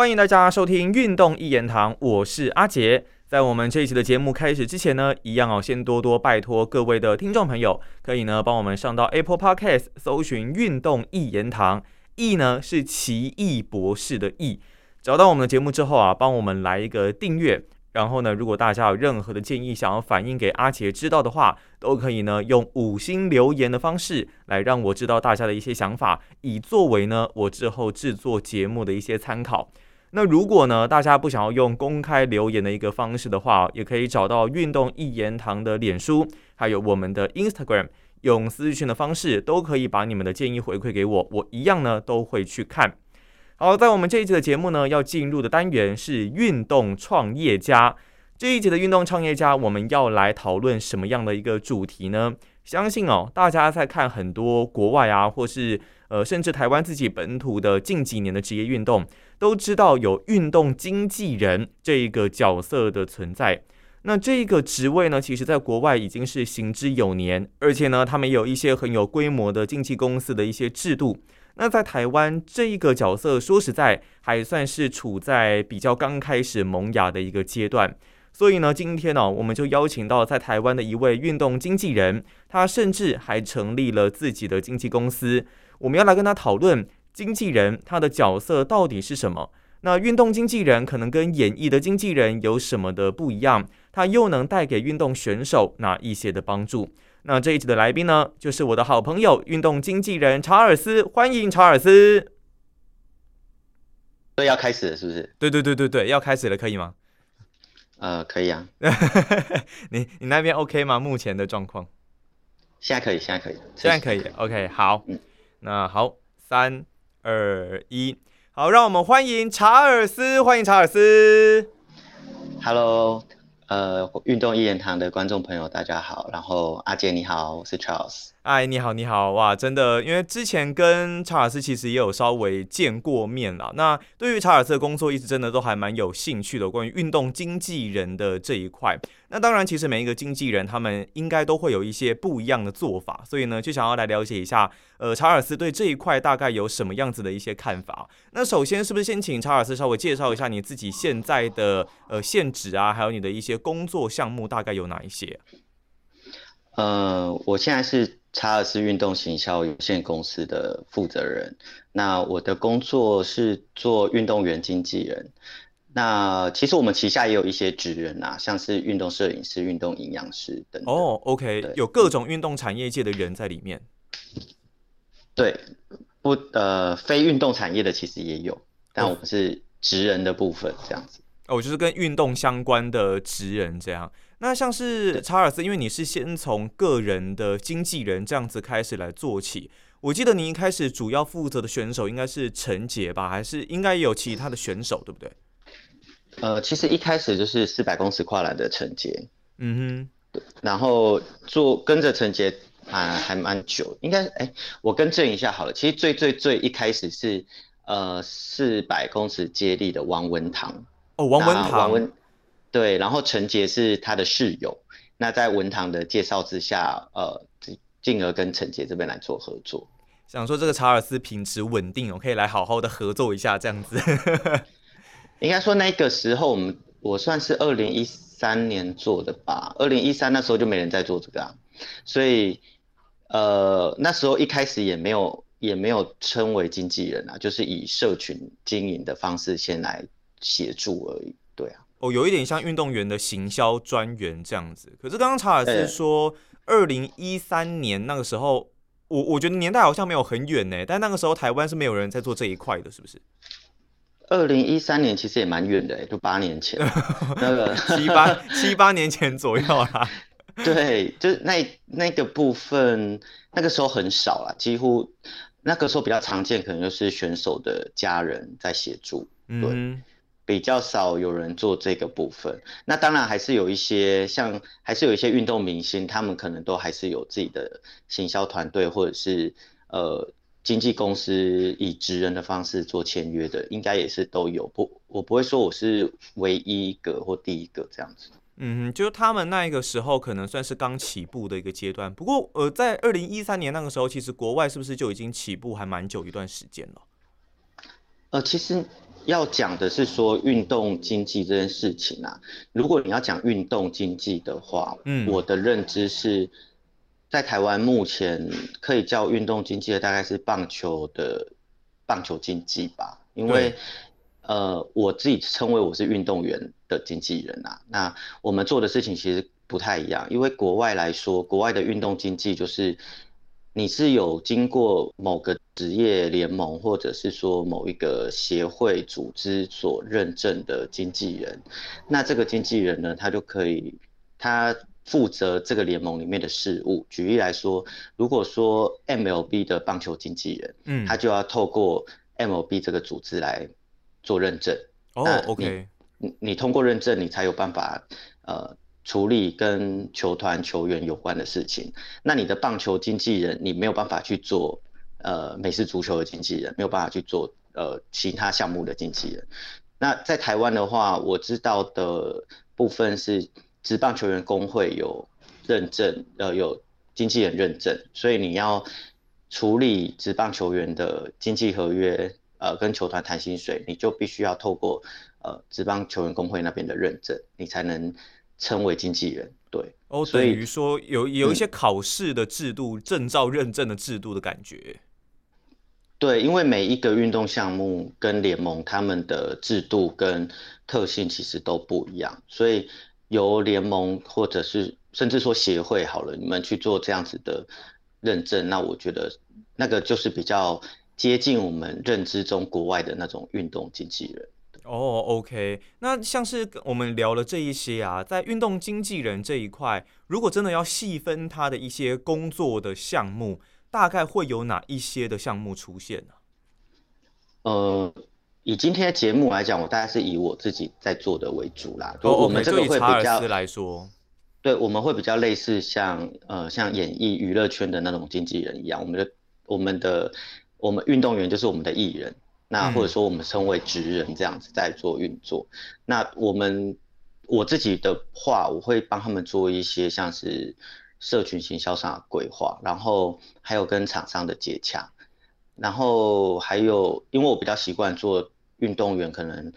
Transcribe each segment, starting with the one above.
欢迎大家收听《运动一言堂》，我是阿杰。在我们这一期的节目开始之前呢，一样哦，先多多拜托各位的听众朋友，可以呢帮我们上到 Apple Podcast 搜寻“运动一言堂”，易呢是奇异博士的易。找到我们的节目之后啊，帮我们来一个订阅。然后呢，如果大家有任何的建议想要反映给阿杰知道的话，都可以呢用五星留言的方式来让我知道大家的一些想法，以作为呢我之后制作节目的一些参考。那如果呢大家不想要用公开留言的一个方式的话，也可以找到运动一言堂的脸书，还有我们的 Instagram，用私讯的方式都可以把你们的建议回馈给我，我一样呢都会去看。好，在我们这一集的节目呢，要进入的单元是运动创业家。这一集的运动创业家，我们要来讨论什么样的一个主题呢？相信哦，大家在看很多国外啊，或是呃，甚至台湾自己本土的近几年的职业运动，都知道有运动经纪人这一个角色的存在。那这一个职位呢，其实在国外已经是行之有年，而且呢，他们有一些很有规模的经纪公司的一些制度。那在台湾这一个角色，说实在还算是处在比较刚开始萌芽的一个阶段。所以呢，今天呢，我们就邀请到在台湾的一位运动经纪人，他甚至还成立了自己的经纪公司。我们要来跟他讨论经纪人他的角色到底是什么？那运动经纪人可能跟演艺的经纪人有什么的不一样？他又能带给运动选手哪一些的帮助？那这一集的来宾呢，就是我的好朋友运动经纪人查尔斯，欢迎查尔斯。对，要开始了，是不是？对对对对对，要开始了，可以吗？呃，可以啊。你你那边 OK 吗？目前的状况？现在可以，现在可以，现在可以。OK，好。嗯。那好，三二一，好，让我们欢迎查尔斯，欢迎查尔斯。Hello。呃，运动一言堂的观众朋友，大家好。然后阿杰你好，我是 Charles。哎，你好，你好，哇，真的，因为之前跟查尔斯其实也有稍微见过面了。那对于查尔斯的工作，一直真的都还蛮有兴趣的，关于运动经纪人的这一块。那当然，其实每一个经纪人他们应该都会有一些不一样的做法，所以呢，就想要来了解一下，呃，查尔斯对这一块大概有什么样子的一些看法。那首先，是不是先请查尔斯稍微介绍一下你自己现在的呃现职啊，还有你的一些工作项目大概有哪一些？呃，我现在是查尔斯运动行销有限公司的负责人。那我的工作是做运动员经纪人。那其实我们旗下也有一些职人啊，像是运动摄影师、运动营养师等。哦，OK，有各种运动产业界的人在里面。对，不呃，非运动产业的其实也有，但我们是职人的部分这样子。哦，就是跟运动相关的职人这样。那像是查尔斯，因为你是先从个人的经纪人这样子开始来做起。我记得你一开始主要负责的选手应该是陈杰吧，还是应该有其他的选手，对不对？呃，其实一开始就是四百公尺跨栏的陈杰，嗯哼，然后做跟着陈杰啊还蛮久，应该哎，我更正一下好了，其实最最最一开始是呃四百公尺接力的王文堂，哦，王文堂，王文，对，然后陈杰是他的室友，那在文堂的介绍之下，呃，进而跟陈杰这边来做合作，想说这个查尔斯品质稳定，我可以来好好的合作一下这样子。应该说那个时候，我们我算是二零一三年做的吧。二零一三那时候就没人在做这个啊，所以呃那时候一开始也没有也没有称为经纪人啊，就是以社群经营的方式先来协助而已。对啊，哦，有一点像运动员的行销专员这样子。可是刚刚查尔斯说，二零一三年那个时候，我我觉得年代好像没有很远呢，但那个时候台湾是没有人在做这一块的，是不是？二零一三年其实也蛮远的，就八年前，那个七八七八年前左右啦。对，就是那那个部分，那个时候很少啦，几乎那个时候比较常见，可能就是选手的家人在协助，对，比较少有人做这个部分。那当然还是有一些像，还是有一些运动明星，他们可能都还是有自己的行销团队，或者是呃。经纪公司以职人的方式做签约的，应该也是都有。不，我不会说我是唯一一个或第一个这样子。嗯，就是他们那一个时候可能算是刚起步的一个阶段。不过，呃，在二零一三年那个时候，其实国外是不是就已经起步还蛮久一段时间了？呃，其实要讲的是说运动经济这件事情啊，如果你要讲运动经济的话，嗯，我的认知是在台湾目前可以叫运动经济的大概是棒球的棒球经济吧，因为呃我自己称为我是运动员的经纪人啊，那我们做的事情其实不太一样，因为国外来说，国外的运动经济就是。你是有经过某个职业联盟，或者是说某一个协会组织所认证的经纪人，那这个经纪人呢，他就可以，他负责这个联盟里面的事务。举例来说，如果说 MLB 的棒球经纪人，嗯，他就要透过 MLB 这个组织来做认证。哦，OK，你你通过认证，你才有办法，呃。处理跟球团球员有关的事情，那你的棒球经纪人，你没有办法去做，呃，美式足球的经纪人没有办法去做，呃，其他项目的经纪人。那在台湾的话，我知道的部分是职棒球员工会有认证，呃，有经纪人认证，所以你要处理职棒球员的经济合约，呃，跟球团谈薪水，你就必须要透过呃职棒球员工会那边的认证，你才能。称为经纪人，对哦，等于说有有一些考试的制度、证照认证的制度的感觉。对，因为每一个运动项目跟联盟，他们的制度跟特性其实都不一样，所以由联盟或者是甚至说协会好了，你们去做这样子的认证，那我觉得那个就是比较接近我们认知中国外的那种运动经纪人。哦，OK，那像是我们聊了这一些啊，在运动经纪人这一块，如果真的要细分他的一些工作的项目，大概会有哪一些的项目出现呢？呃，以今天的节目来讲，我大概是以我自己在做的为主啦。哦，我们这个会比较来说，对，我们会比较类似像呃像演艺娱乐圈的那种经纪人一样，我们的我们的我们运动员就是我们的艺人。那或者说我们称为职人这样子在做运作，那我们我自己的话，我会帮他们做一些像是社群行销上的规划，然后还有跟厂商的接洽，然后还有因为我比较习惯做运动员可能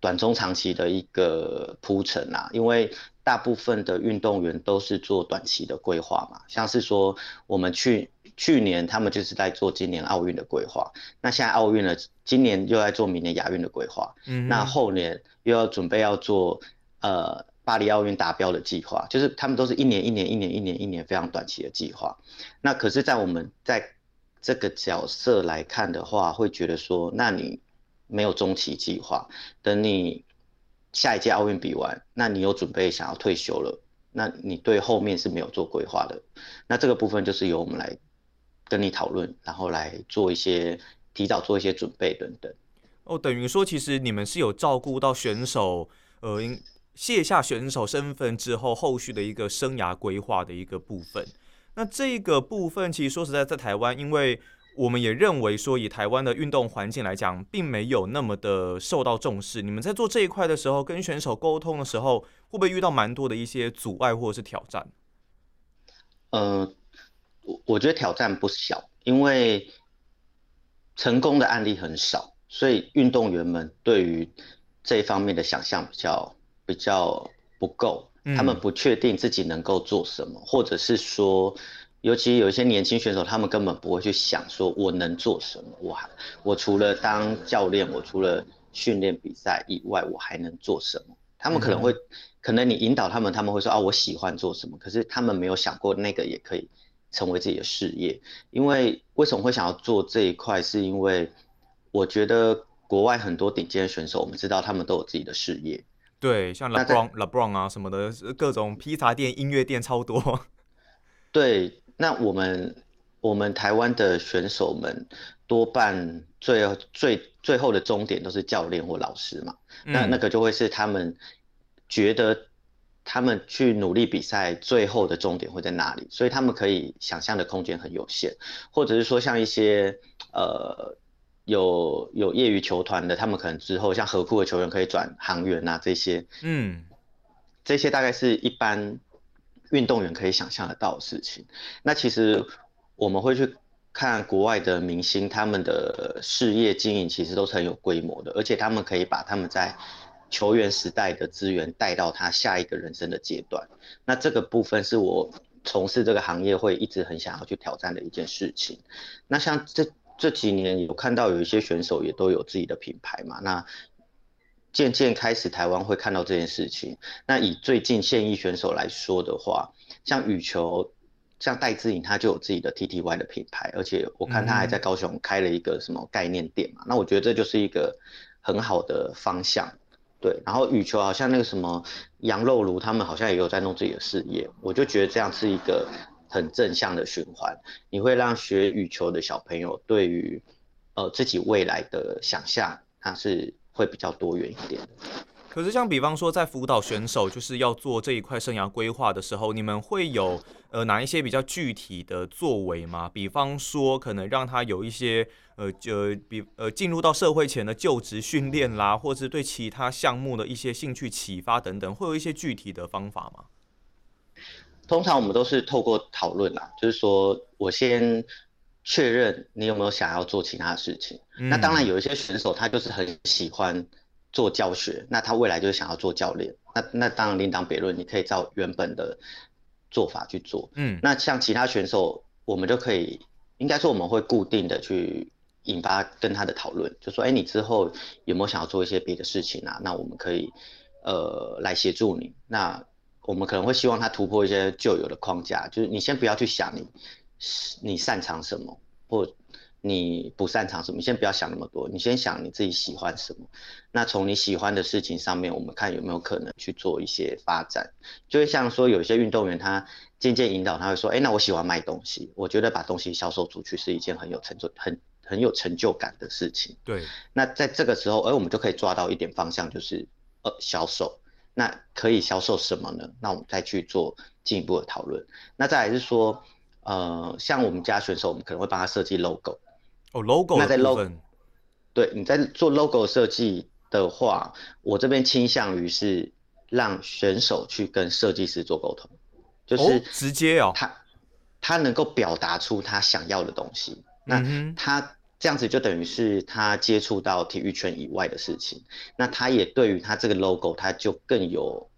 短中长期的一个铺陈啊，因为大部分的运动员都是做短期的规划嘛，像是说我们去。去年他们就是在做今年奥运的规划，那现在奥运了，今年又在做明年亚运的规划，嗯，那后年又要准备要做呃巴黎奥运达标的计划，就是他们都是一年一年一年一年一年非常短期的计划。那可是，在我们在这个角色来看的话，会觉得说，那你没有中期计划，等你下一届奥运比完，那你有准备想要退休了，那你对后面是没有做规划的，那这个部分就是由我们来。跟你讨论，然后来做一些提早做一些准备等等。哦，等于说其实你们是有照顾到选手，呃，卸下选手身份之后，后续的一个生涯规划的一个部分。那这个部分其实说实在，在台湾，因为我们也认为说，以台湾的运动环境来讲，并没有那么的受到重视。你们在做这一块的时候，跟选手沟通的时候，会不会遇到蛮多的一些阻碍或者是挑战？呃。我觉得挑战不小，因为成功的案例很少，所以运动员们对于这一方面的想象比较比较不够，他们不确定自己能够做什么，或者是说，尤其有一些年轻选手，他们根本不会去想说我能做什么，我还我除了当教练，我除了训练比赛以外，我还能做什么？他们可能会，可能你引导他们，他们会说啊，我喜欢做什么，可是他们没有想过那个也可以。成为自己的事业，因为为什么会想要做这一块？是因为我觉得国外很多顶尖的选手，我们知道他们都有自己的事业。对，像 LeBron、LeBron 啊什么的，各种披萨店、音乐店超多。对，那我们我们台湾的选手们多半最最最后的终点都是教练或老师嘛，那那个就会是他们觉得。他们去努力比赛，最后的终点会在哪里？所以他们可以想象的空间很有限，或者是说像一些呃有有业余球团的，他们可能之后像河库的球员可以转航员啊这些，嗯，这些大概是一般运动员可以想象得到的事情。那其实我们会去看国外的明星，他们的事业经营其实都是很有规模的，而且他们可以把他们在球员时代的资源带到他下一个人生的阶段。那这个部分是我从事这个行业会一直很想要去挑战的一件事情。那像这这几年有看到有一些选手也都有自己的品牌嘛，那渐渐开始台湾会看到这件事情。那以最近现役选手来说的话，像羽球。像戴志颖，他就有自己的 T T Y 的品牌，而且我看他还在高雄开了一个什么概念店嘛。那我觉得这就是一个很好的方向，对。然后羽球好像那个什么羊肉炉，他们好像也有在弄自己的事业，我就觉得这样是一个很正向的循环。你会让学羽球的小朋友对于呃自己未来的想象，他是会比较多元一点的。可是像比方说在辅导选手就是要做这一块生涯规划的时候，你们会有呃哪一些比较具体的作为吗？比方说可能让他有一些呃就比呃进入到社会前的就职训练啦，或是对其他项目的一些兴趣启发等等，会有一些具体的方法吗？通常我们都是透过讨论啦，就是说我先确认你有没有想要做其他的事情。那当然有一些选手他就是很喜欢。做教学，那他未来就是想要做教练，那那当然另当别论。你可以照原本的做法去做，嗯，那像其他选手，我们就可以，应该说我们会固定的去引发跟他的讨论，就说，哎，你之后有没有想要做一些别的事情啊？那我们可以，呃，来协助你。那我们可能会希望他突破一些旧有的框架，就是你先不要去想你你擅长什么，或。你不擅长什么？你先不要想那么多，你先想你自己喜欢什么。那从你喜欢的事情上面，我们看有没有可能去做一些发展。就会像说，有些运动员他渐渐引导，他会说：“哎，那我喜欢卖东西，我觉得把东西销售出去是一件很有成就、很很有成就感的事情。”对。那在这个时候，哎，我们就可以抓到一点方向，就是呃销售。那可以销售什么呢？那我们再去做进一步的讨论。那再来是说，呃，像我们家选手，我们可能会帮他设计 logo。哦，logo 那在 logo，对，你在做 logo 设计的话，我这边倾向于是让选手去跟设计师做沟通，就是直接哦，他他能够表达出他想要的东西，那他这样子就等于是他接触到体育圈以外的事情，那他也对于他这个 logo 他就更有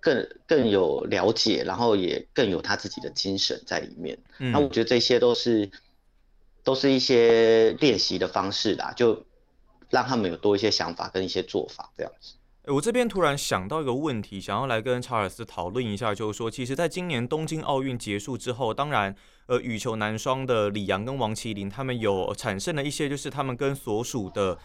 更更有了解，然后也更有他自己的精神在里面，那我觉得这些都是。都是一些练习的方式啦，就让他们有多一些想法跟一些做法这样子。我这边突然想到一个问题，想要来跟查尔斯讨论一下，就是说，其实，在今年东京奥运结束之后，当然，呃，羽球男双的李阳跟王麒麟他们有产生了一些，就是他们跟所属的。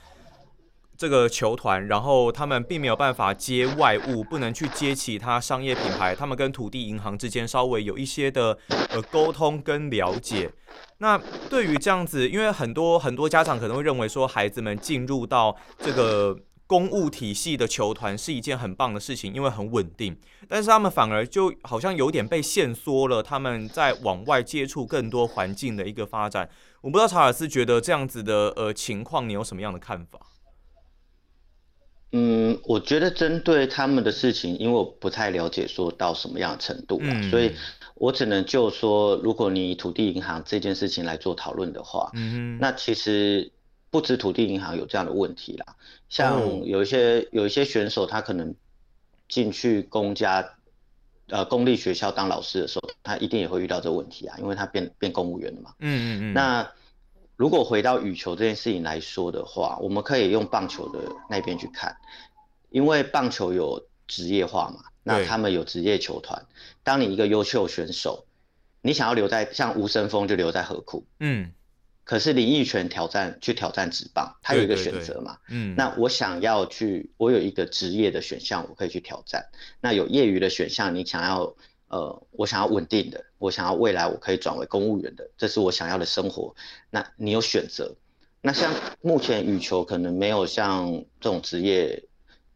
这个球团，然后他们并没有办法接外物，不能去接其他商业品牌。他们跟土地银行之间稍微有一些的呃沟通跟了解。那对于这样子，因为很多很多家长可能会认为说，孩子们进入到这个公务体系的球团是一件很棒的事情，因为很稳定。但是他们反而就好像有点被限缩了，他们在往外接触更多环境的一个发展。我不知道查尔斯觉得这样子的呃情况，你有什么样的看法？嗯，我觉得针对他们的事情，因为我不太了解说到什么样的程度了，所以我只能就说，如果你土地银行这件事情来做讨论的话，嗯那其实不止土地银行有这样的问题啦，像有一些有一些选手，他可能进去公家呃公立学校当老师的时候，他一定也会遇到这个问题啊，因为他变变公务员了嘛，嗯嗯嗯，那。如果回到羽球这件事情来说的话，我们可以用棒球的那边去看，因为棒球有职业化嘛，那他们有职业球团。当你一个优秀选手，你想要留在像吴森峰就留在河库，嗯，可是林奕泉挑战去挑战职棒，他有一个选择嘛，嗯，那我想要去，我有一个职业的选项，我可以去挑战。那有业余的选项，你想要。呃，我想要稳定的，我想要未来我可以转为公务员的，这是我想要的生活。那你有选择？那像目前羽球可能没有像这种职业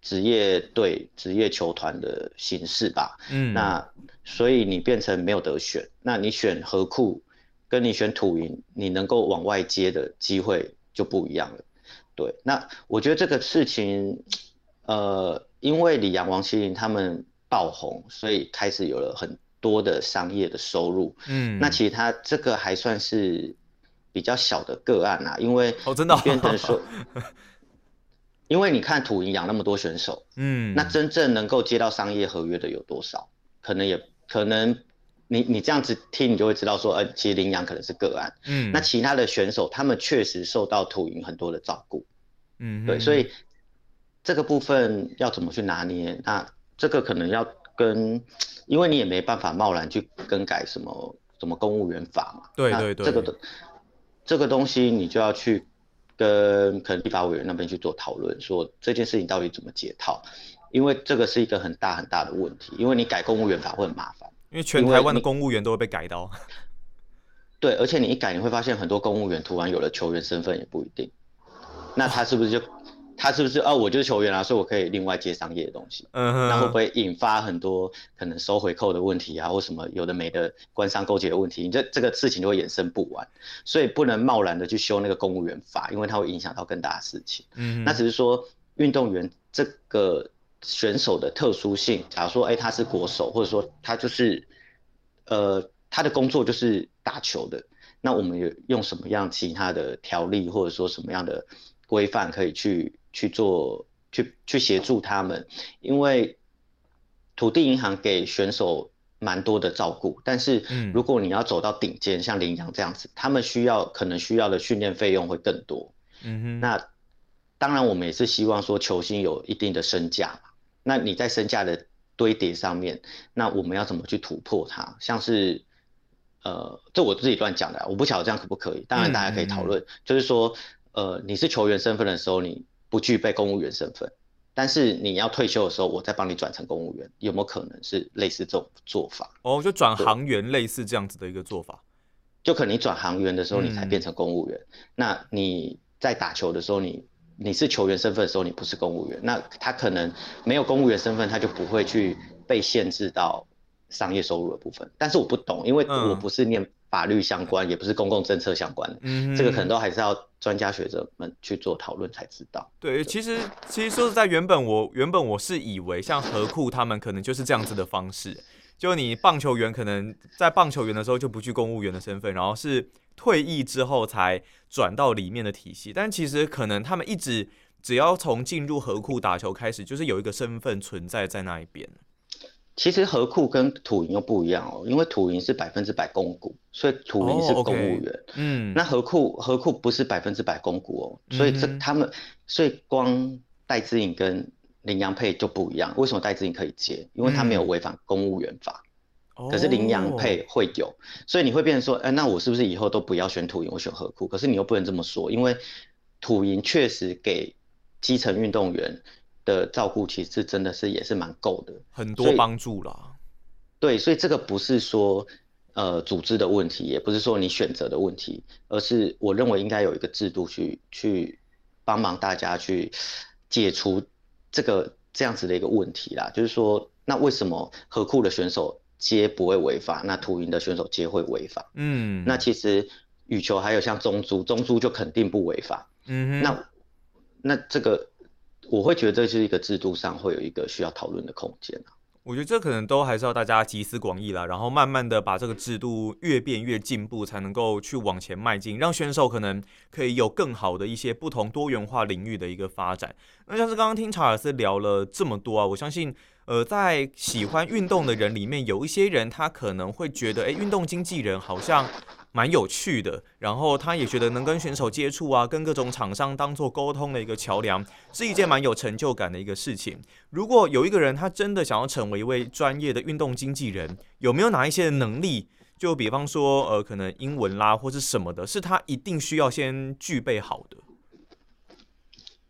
职业队、职业球团的形式吧。嗯。那所以你变成没有得选。那你选河库，跟你选土云，你能够往外接的机会就不一样了。对。那我觉得这个事情，呃，因为李阳、王麒麟他们。爆红，所以开始有了很多的商业的收入。嗯，那其实他这个还算是比较小的个案啊，因为哦真的变成说，因为你看土营养那么多选手，嗯，那真正能够接到商业合约的有多少？可能也可能，你你这样子听，你就会知道说，呃，其实领养可能是个案，嗯，那其他的选手他们确实受到土营很多的照顾，嗯，对，所以这个部分要怎么去拿捏？那这个可能要跟，因为你也没办法贸然去更改什么什么公务员法嘛，对对对，这个这个东西你就要去跟可能立法委员那边去做讨论，说这件事情到底怎么解套。因为这个是一个很大很大的问题，因为你改公务员法会很麻烦，因为全台湾的公务员都会被改到。对，而且你一改，你会发现很多公务员突然有了球员身份也不一定。那他是不是就他是不是哦？我就是球员啊，所以我可以另外接商业的东西。嗯哼。那会不会引发很多可能收回扣的问题啊，或什么有的没的官商勾结的问题？你这这个事情就会衍生不完，所以不能贸然的去修那个公务员法，因为它会影响到更大的事情。嗯。那只是说运动员这个。选手的特殊性，假如说，哎，他是国手，或者说他就是，呃，他的工作就是打球的，那我们有用什么样其他的条例，或者说什么样的规范可以去去做，去去协助他们？因为土地银行给选手蛮多的照顾，但是如果你要走到顶尖，像林洋这样子，他们需要可能需要的训练费用会更多。嗯哼，那当然我们也是希望说球星有一定的身价嘛。那你在身价的堆叠上面，那我们要怎么去突破它？像是，呃，这我自己乱讲的，我不晓得这样可不可以。当然大家可以讨论，就是说，呃，你是球员身份的时候，你不具备公务员身份，但是你要退休的时候，我再帮你转成公务员，有没有可能是类似这种做法？哦，就转行员类似这样子的一个做法，就可能你转行员的时候，你才变成公务员。那你在打球的时候，你。你是球员身份的时候，你不是公务员，那他可能没有公务员身份，他就不会去被限制到商业收入的部分。但是我不懂，因为我不是念法律相关，也不是公共政策相关的，嗯这个可能都还是要专家学者们去做讨论才知道。对，其实其实说实在，原本我原本我是以为像何库他们可能就是这样子的方式，就你棒球员可能在棒球员的时候就不具公务员的身份，然后是。退役之后才转到里面的体系，但其实可能他们一直只要从进入河库打球开始，就是有一个身份存在在那一边。其实河库跟土银又不一样哦，因为土银是百分之百公股，所以土银是公务员。嗯，那河库河库不是百分之百公股哦，所以这他们所以光戴资颖跟林洋配就不一样。为什么戴资颖可以接？因为他没有违反公务员法。可是羚羊配会有，所以你会变成说，哎，那我是不是以后都不要选土银，我选河库？可是你又不能这么说，因为土银确实给基层运动员的照顾，其实真的是也是蛮够的，很多帮助啦。对，所以这个不是说呃组织的问题，也不是说你选择的问题，而是我认为应该有一个制度去去帮忙大家去解除这个这样子的一个问题啦。就是说，那为什么河库的选手？接不会违法，那图营的选手接会违法。嗯，那其实羽球还有像中珠，中珠就肯定不违法。嗯哼，那那这个我会觉得这是一个制度上会有一个需要讨论的空间啊。我觉得这可能都还是要大家集思广益啦，然后慢慢的把这个制度越变越进步，才能够去往前迈进，让选手可能可以有更好的一些不同多元化领域的一个发展。那像是刚刚听查尔斯聊了这么多啊，我相信。呃，在喜欢运动的人里面，有一些人他可能会觉得，哎，运动经纪人好像蛮有趣的，然后他也觉得能跟选手接触啊，跟各种厂商当做沟通的一个桥梁，是一件蛮有成就感的一个事情。如果有一个人他真的想要成为一位专业的运动经纪人，有没有哪一些能力？就比方说，呃，可能英文啦，或是什么的，是他一定需要先具备好的。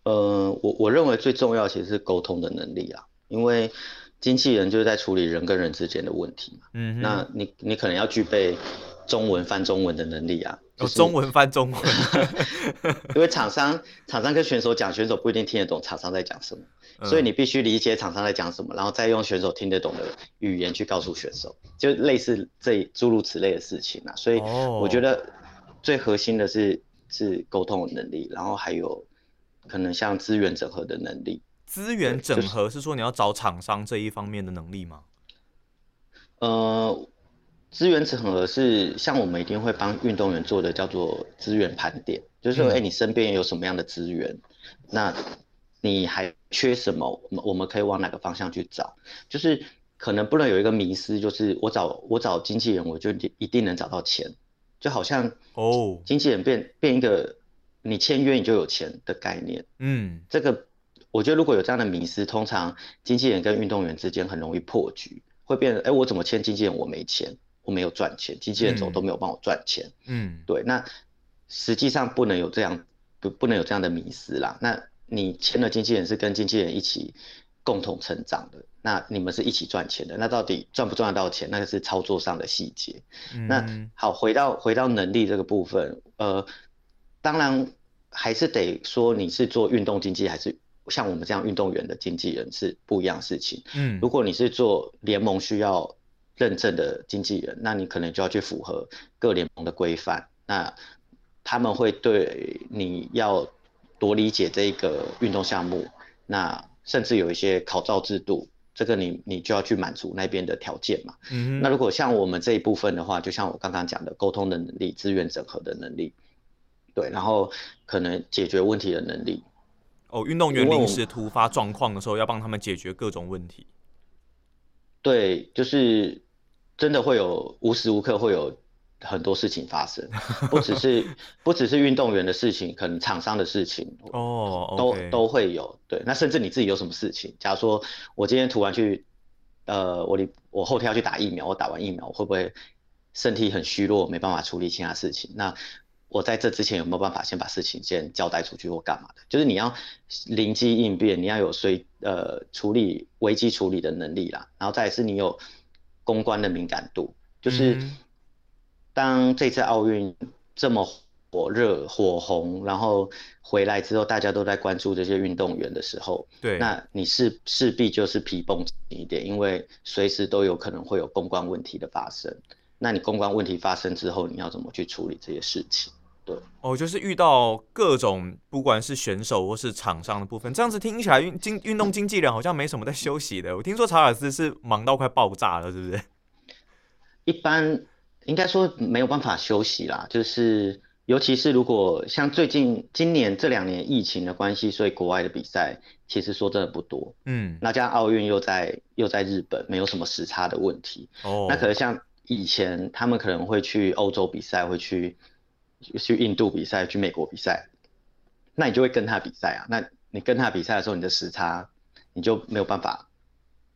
呃，我我认为最重要其实是沟通的能力啊。因为经纪人就是在处理人跟人之间的问题嘛，嗯，那你你可能要具备中文翻中文的能力啊，中文翻中文，因为厂商厂商跟选手讲，选手不一定听得懂厂商在讲什么，所以你必须理解厂商在讲什么，然后再用选手听得懂的语言去告诉选手，就类似这诸如此类的事情啊，所以我觉得最核心的是是沟通的能力，然后还有可能像资源整合的能力。资源整合是说你要找厂商这一方面的能力吗？呃，资源整合是像我们一定会帮运动员做的叫做资源盘点，就是说，哎，你身边有什么样的资源，那你还缺什么？我们我们可以往哪个方向去找？就是可能不能有一个迷失，就是我找我找经纪人，我就一定能找到钱，就好像哦，经纪人变变一个你签约你就有钱的概念。嗯，这个我觉得如果有这样的迷失，通常经纪人跟运动员之间很容易破局，会变成哎，我怎么签经纪人我没钱？我没有赚钱，经纪人走都没有帮我赚钱。嗯，对，那实际上不能有这样，不不能有这样的迷失啦。那你签了经纪人是跟经纪人一起共同成长的，那你们是一起赚钱的。那到底赚不赚得到钱，那个是操作上的细节。那好，回到回到能力这个部分，呃，当然还是得说你是做运动经济，还是像我们这样运动员的经纪人是不一样事情。嗯，如果你是做联盟需要。认证的经纪人，那你可能就要去符合各联盟的规范。那他们会对你要多理解这个运动项目，那甚至有一些考照制度，这个你你就要去满足那边的条件嘛。嗯。那如果像我们这一部分的话，就像我刚刚讲的，沟通的能力、资源整合的能力，对，然后可能解决问题的能力。哦，运动员临时突发状况的时候，要帮他们解决各种问题。对，就是。真的会有无时无刻会有很多事情发生，不只是不只是运动员的事情，可能厂商的事情哦，都都会有。对，那甚至你自己有什么事情，假如说我今天突然去，呃，我我后天要去打疫苗，我打完疫苗我会不会身体很虚弱，没办法处理其他事情？那我在这之前有没有办法先把事情先交代出去或干嘛的？就是你要灵机应变，你要有随呃处理危机处理的能力啦，然后再是你有。公关的敏感度，就是当这次奥运这么火热火红，然后回来之后，大家都在关注这些运动员的时候，对，那你势势必就是皮绷紧一点，因为随时都有可能会有公关问题的发生。那你公关问题发生之后，你要怎么去处理这些事情？对，哦，就是遇到各种不管是选手或是场上的部分，这样子听起来运经运动经纪人好像没什么在休息的。我听说查尔斯是忙到快爆炸了，是不是？一般应该说没有办法休息啦，就是尤其是如果像最近今年这两年疫情的关系，所以国外的比赛其实说真的不多。嗯，那加上奥运又在又在日本，没有什么时差的问题。哦，那可能像以前他们可能会去欧洲比赛，会去。去印度比赛，去美国比赛，那你就会跟他比赛啊。那你跟他比赛的时候，你的时差你就没有办法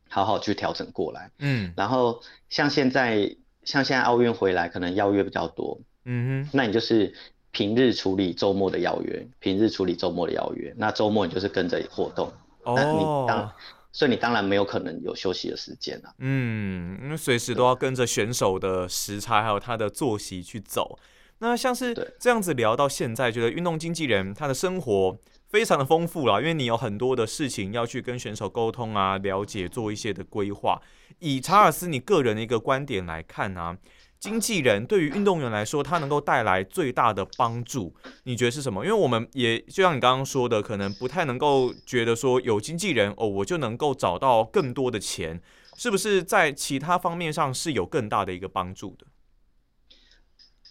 好好去调整过来。嗯。然后像现在，像现在奥运回来，可能邀约比较多。嗯哼。那你就是平日处理周末的邀约，平日处理周末的邀约。那周末你就是跟着活动。哦。那你当，所以你当然没有可能有休息的时间了。嗯，因为随时都要跟着选手的时差，还有他的作息去走。那像是这样子聊到现在，觉得运动经纪人他的生活非常的丰富了，因为你有很多的事情要去跟选手沟通啊，了解做一些的规划。以查尔斯你个人的一个观点来看呢，经纪人对于运动员来说，他能够带来最大的帮助，你觉得是什么？因为我们也就像你刚刚说的，可能不太能够觉得说有经纪人哦，我就能够找到更多的钱，是不是在其他方面上是有更大的一个帮助的？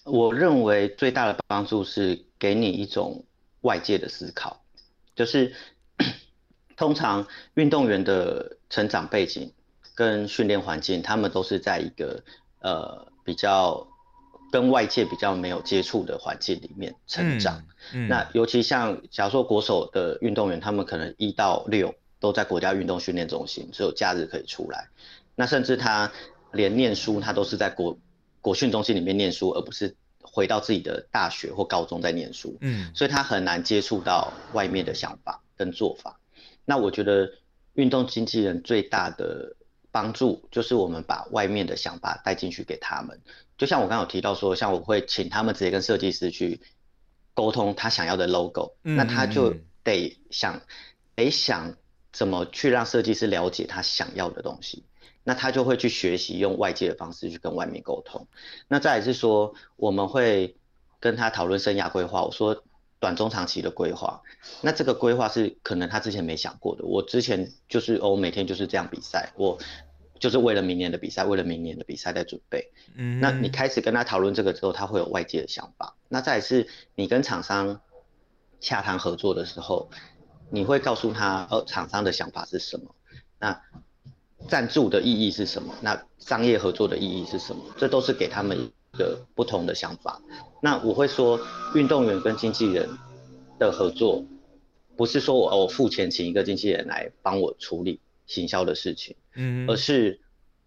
我认为最大的帮助是给你一种外界的思考，就是 通常运动员的成长背景跟训练环境，他们都是在一个呃比较跟外界比较没有接触的环境里面成长。那尤其像假如说国手的运动员，他们可能一到六都在国家运动训练中心，只有假日可以出来。那甚至他连念书，他都是在国。国训中心里面念书，而不是回到自己的大学或高中在念书，嗯，所以他很难接触到外面的想法跟做法。那我觉得运动经纪人最大的帮助就是我们把外面的想法带进去给他们。就像我刚刚有提到说，像我会请他们直接跟设计师去沟通他想要的 logo，那他就得想得想怎么去让设计师了解他想要的东西。那他就会去学习用外界的方式去跟外面沟通。那再是说，我们会跟他讨论生涯规划。我说短中长期的规划，那这个规划是可能他之前没想过的。我之前就是哦，每天就是这样比赛，我就是为了明年的比赛，为了明年的比赛在准备。嗯，那你开始跟他讨论这个之后，他会有外界的想法。那再是，你跟厂商洽谈合作的时候，你会告诉他，呃，厂商的想法是什么？那赞助的意义是什么？那商业合作的意义是什么？这都是给他们的不同的想法。那我会说，运动员跟经纪人的合作，不是说我我付钱请一个经纪人来帮我处理行销的事情，嗯，而是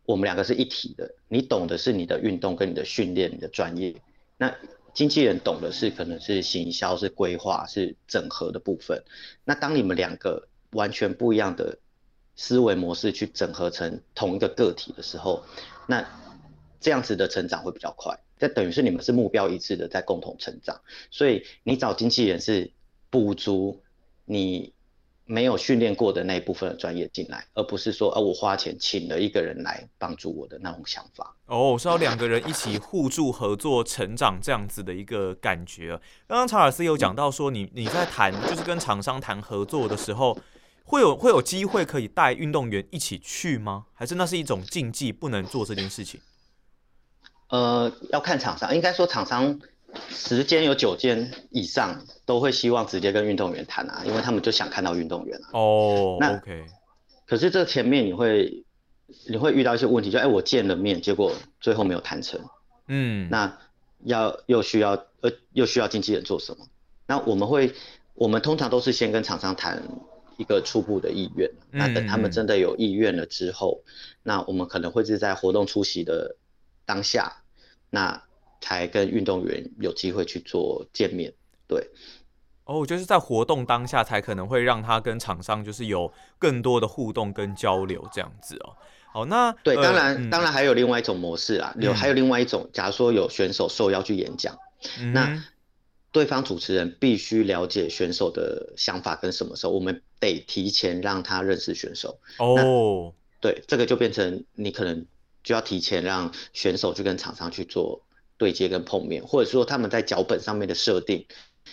我们两个是一体的。你懂的是你的运动跟你的训练、你的专业，那经纪人懂的是可能是行销、是规划、是整合的部分。那当你们两个完全不一样的。思维模式去整合成同一个个体的时候，那这样子的成长会比较快。这等于是你们是目标一致的，在共同成长。所以你找经纪人是补足你没有训练过的那一部分的专业进来，而不是说啊我花钱请了一个人来帮助我的那种想法。哦，是要两个人一起互助合作成长这样子的一个感觉。刚刚查尔斯有讲到说，你你在谈就是跟厂商谈合作的时候。会有会有机会可以带运动员一起去吗？还是那是一种禁忌，不能做这件事情？呃，要看厂商，应该说厂商时间有九间以上都会希望直接跟运动员谈啊，因为他们就想看到运动员啊。哦，那 OK。可是这前面你会你会遇到一些问题，就哎我见了面，结果最后没有谈成。嗯。那要又需要呃又需要经纪人做什么？那我们会我们通常都是先跟厂商谈。一个初步的意愿，那等他们真的有意愿了之后，那我们可能会是在活动出席的当下，那才跟运动员有机会去做见面。对，哦，就是在活动当下才可能会让他跟厂商就是有更多的互动跟交流这样子哦。好，那对，当然，当然还有另外一种模式啊，有还有另外一种，假如说有选手受邀去演讲，那。对方主持人必须了解选手的想法跟什么时候，我们得提前让他认识选手。哦，对，这个就变成你可能就要提前让选手去跟厂商去做对接跟碰面，或者说他们在脚本上面的设定，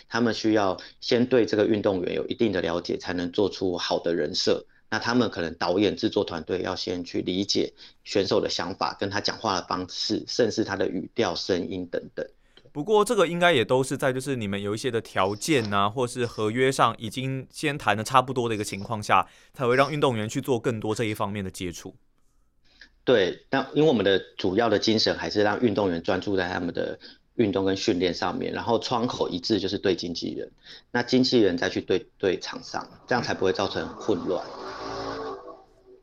他们需要先对这个运动员有一定的了解，才能做出好的人设。那他们可能导演制作团队要先去理解选手的想法，跟他讲话的方式，甚至他的语调、声音等等。不过这个应该也都是在就是你们有一些的条件啊，或是合约上已经先谈的差不多的一个情况下，才会让运动员去做更多这一方面的接触。对，但因为我们的主要的精神还是让运动员专注在他们的运动跟训练上面，然后窗口一致就是对经纪人，那经纪人再去对对厂商，这样才不会造成混乱，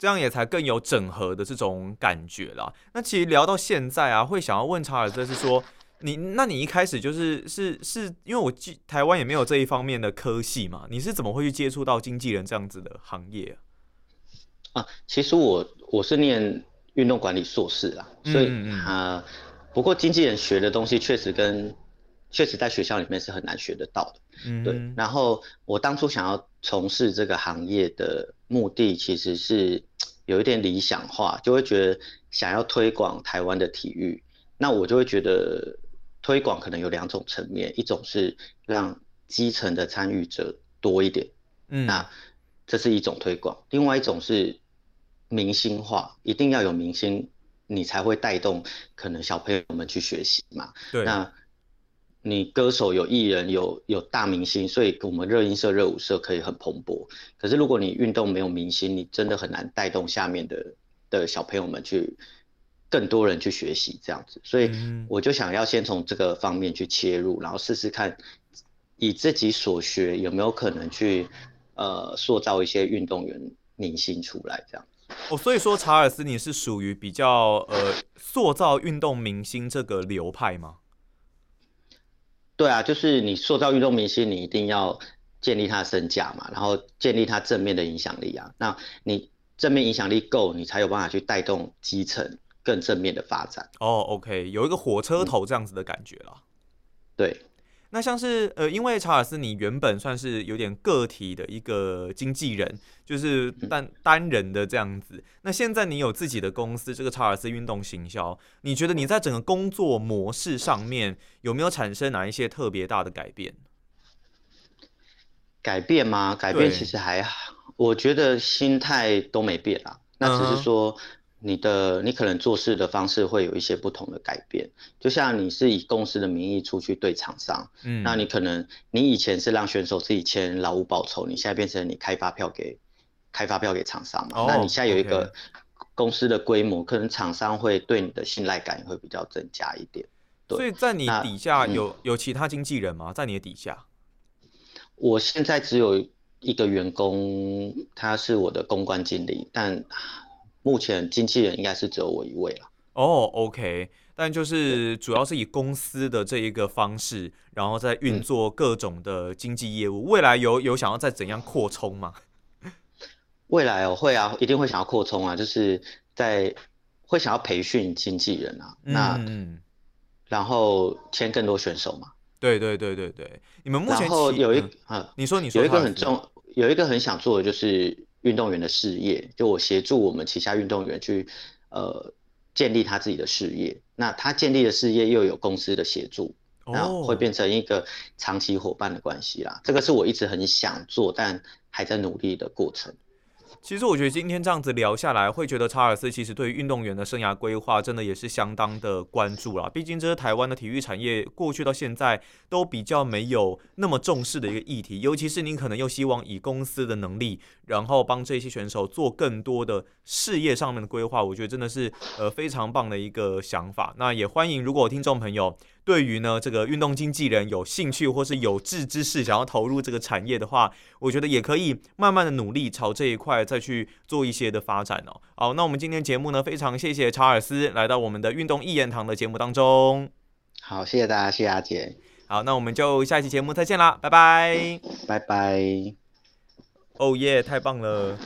这样也才更有整合的这种感觉啦。那其实聊到现在啊，会想要问查尔斯是说。你那你一开始就是是是因为我记台湾也没有这一方面的科系嘛，你是怎么会去接触到经纪人这样子的行业啊？啊，其实我我是念运动管理硕士啦，所以啊，不过经纪人学的东西确实跟确实在学校里面是很难学得到的，嗯，对。然后我当初想要从事这个行业的目的其实是有一点理想化，就会觉得想要推广台湾的体育，那我就会觉得。推广可能有两种层面，一种是让基层的参与者多一点，嗯，那这是一种推广；，另外一种是明星化，一定要有明星，你才会带动可能小朋友们去学习嘛。对，那你歌手有艺人有有大明星，所以我们热音社、热舞社可以很蓬勃。可是如果你运动没有明星，你真的很难带动下面的的小朋友们去。更多人去学习这样子，所以我就想要先从这个方面去切入，然后试试看，以自己所学有没有可能去呃塑造一些运动员明星出来这样。哦，所以说查尔斯你是属于比较呃塑造运动明星这个流派吗？对啊，就是你塑造运动明星，你一定要建立他的身价嘛，然后建立他正面的影响力啊。那你正面影响力够，你才有办法去带动基层。更正面的发展哦，OK，有一个火车头这样子的感觉了。对，那像是呃，因为查尔斯你原本算是有点个体的一个经纪人，就是单单人的这样子。那现在你有自己的公司，这个查尔斯运动行销，你觉得你在整个工作模式上面有没有产生哪一些特别大的改变？改变吗？改变其实还好，我觉得心态都没变啊。那只是说。你的你可能做事的方式会有一些不同的改变，就像你是以公司的名义出去对厂商，嗯，那你可能你以前是让选手自己签劳务报酬，你现在变成你开发票给开发票给厂商嘛，那你现在有一个公司的规模，可能厂商会对你的信赖感也会比较增加一点。所以在你底下有有其他经纪人吗？在你的底下？我现在只有一个员工，他是我的公关经理，但。目前经纪人应该是只有我一位了。哦，OK，但就是主要是以公司的这一个方式，然后在运作各种的经济业务。未来有有想要再怎样扩充吗？未来哦，会啊，一定会想要扩充啊，就是在会想要培训经纪人啊，那然后签更多选手嘛。对对对对对，你们目前然后有一啊，你说你说有一个很重，有一个很想做的就是。运动员的事业，就我协助我们旗下运动员去，呃，建立他自己的事业。那他建立的事业又有公司的协助，那会变成一个长期伙伴的关系啦。这个是我一直很想做，但还在努力的过程。其实我觉得今天这样子聊下来，会觉得查尔斯其实对于运动员的生涯规划真的也是相当的关注啦。毕竟这是台湾的体育产业过去到现在都比较没有那么重视的一个议题，尤其是您可能又希望以公司的能力，然后帮这些选手做更多的事业上面的规划，我觉得真的是呃非常棒的一个想法。那也欢迎如果听众朋友。对于呢，这个运动经纪人有兴趣或是有志之士想要投入这个产业的话，我觉得也可以慢慢的努力朝这一块再去做一些的发展哦。好，那我们今天节目呢，非常谢谢查尔斯来到我们的运动一言堂的节目当中。好，谢谢大家，谢谢阿杰。好，那我们就下一期节目再见啦，拜拜，拜拜。哦耶，太棒了。